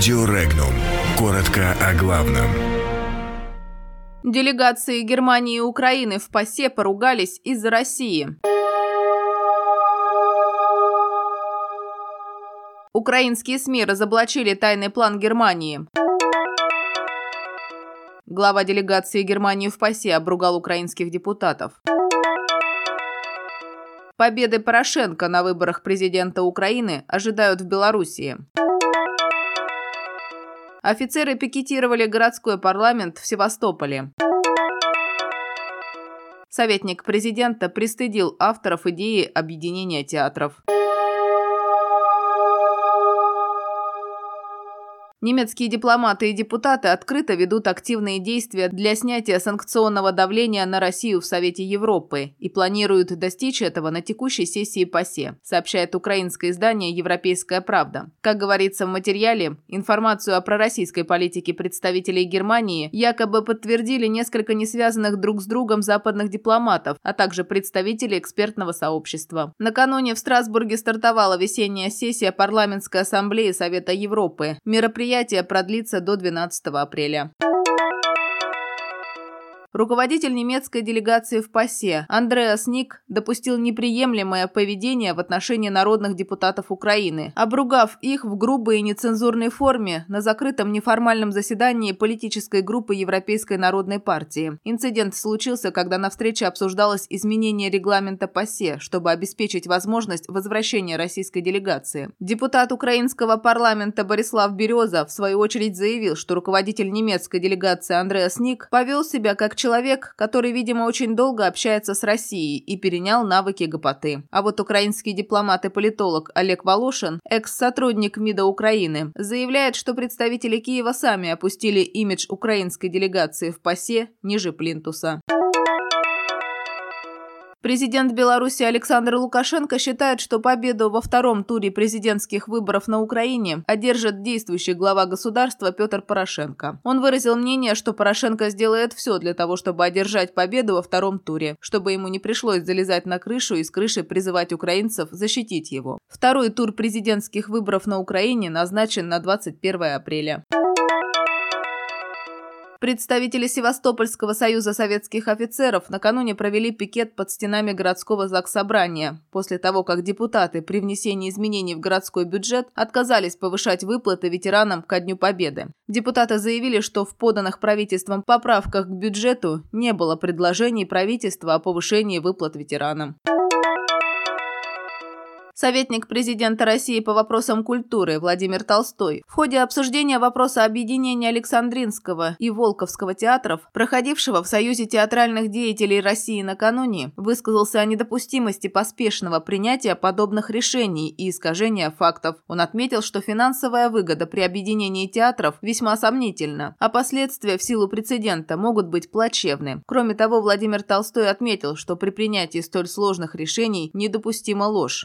Радио Регнум. Коротко о главном. Делегации Германии и Украины в ПАСЕ поругались из-за России. Украинские СМИ разоблачили тайный план Германии. Глава делегации Германии в ПАСЕ обругал украинских депутатов. Победы Порошенко на выборах президента Украины ожидают в Белоруссии. Офицеры пикетировали городской парламент в Севастополе. Советник президента пристыдил авторов идеи объединения театров. Немецкие дипломаты и депутаты открыто ведут активные действия для снятия санкционного давления на Россию в Совете Европы и планируют достичь этого на текущей сессии ПАСЕ, сообщает украинское издание «Европейская правда». Как говорится в материале, информацию о пророссийской политике представителей Германии якобы подтвердили несколько несвязанных друг с другом западных дипломатов, а также представители экспертного сообщества. Накануне в Страсбурге стартовала весенняя сессия Парламентской ассамблеи Совета Европы. Мероприятие Мероприятие продлится до 12 апреля. Руководитель немецкой делегации в ПАСЕ Андреас Ник допустил неприемлемое поведение в отношении народных депутатов Украины, обругав их в грубой и нецензурной форме на закрытом неформальном заседании политической группы Европейской народной партии. Инцидент случился, когда на встрече обсуждалось изменение регламента ПАСЕ, чтобы обеспечить возможность возвращения российской делегации. Депутат украинского парламента Борислав Береза в свою очередь заявил, что руководитель немецкой делегации Андреас Ник повел себя как человек, который, видимо, очень долго общается с Россией и перенял навыки гопоты. А вот украинский дипломат и политолог Олег Волошин, экс-сотрудник МИДа Украины, заявляет, что представители Киева сами опустили имидж украинской делегации в ПАСЕ ниже плинтуса. Президент Беларуси Александр Лукашенко считает, что победу во втором туре президентских выборов на Украине одержит действующий глава государства Петр Порошенко. Он выразил мнение, что Порошенко сделает все для того, чтобы одержать победу во втором туре, чтобы ему не пришлось залезать на крышу и с крыши призывать украинцев защитить его. Второй тур президентских выборов на Украине назначен на 21 апреля. Представители Севастопольского союза советских офицеров накануне провели пикет под стенами городского заксобрания, после того, как депутаты при внесении изменений в городской бюджет отказались повышать выплаты ветеранам ко Дню Победы. Депутаты заявили, что в поданных правительством поправках к бюджету не было предложений правительства о повышении выплат ветеранам. Советник президента России по вопросам культуры Владимир Толстой в ходе обсуждения вопроса объединения Александринского и Волковского театров, проходившего в Союзе театральных деятелей России накануне, высказался о недопустимости поспешного принятия подобных решений и искажения фактов. Он отметил, что финансовая выгода при объединении театров весьма сомнительна, а последствия в силу прецедента могут быть плачевны. Кроме того, Владимир Толстой отметил, что при принятии столь сложных решений недопустима ложь.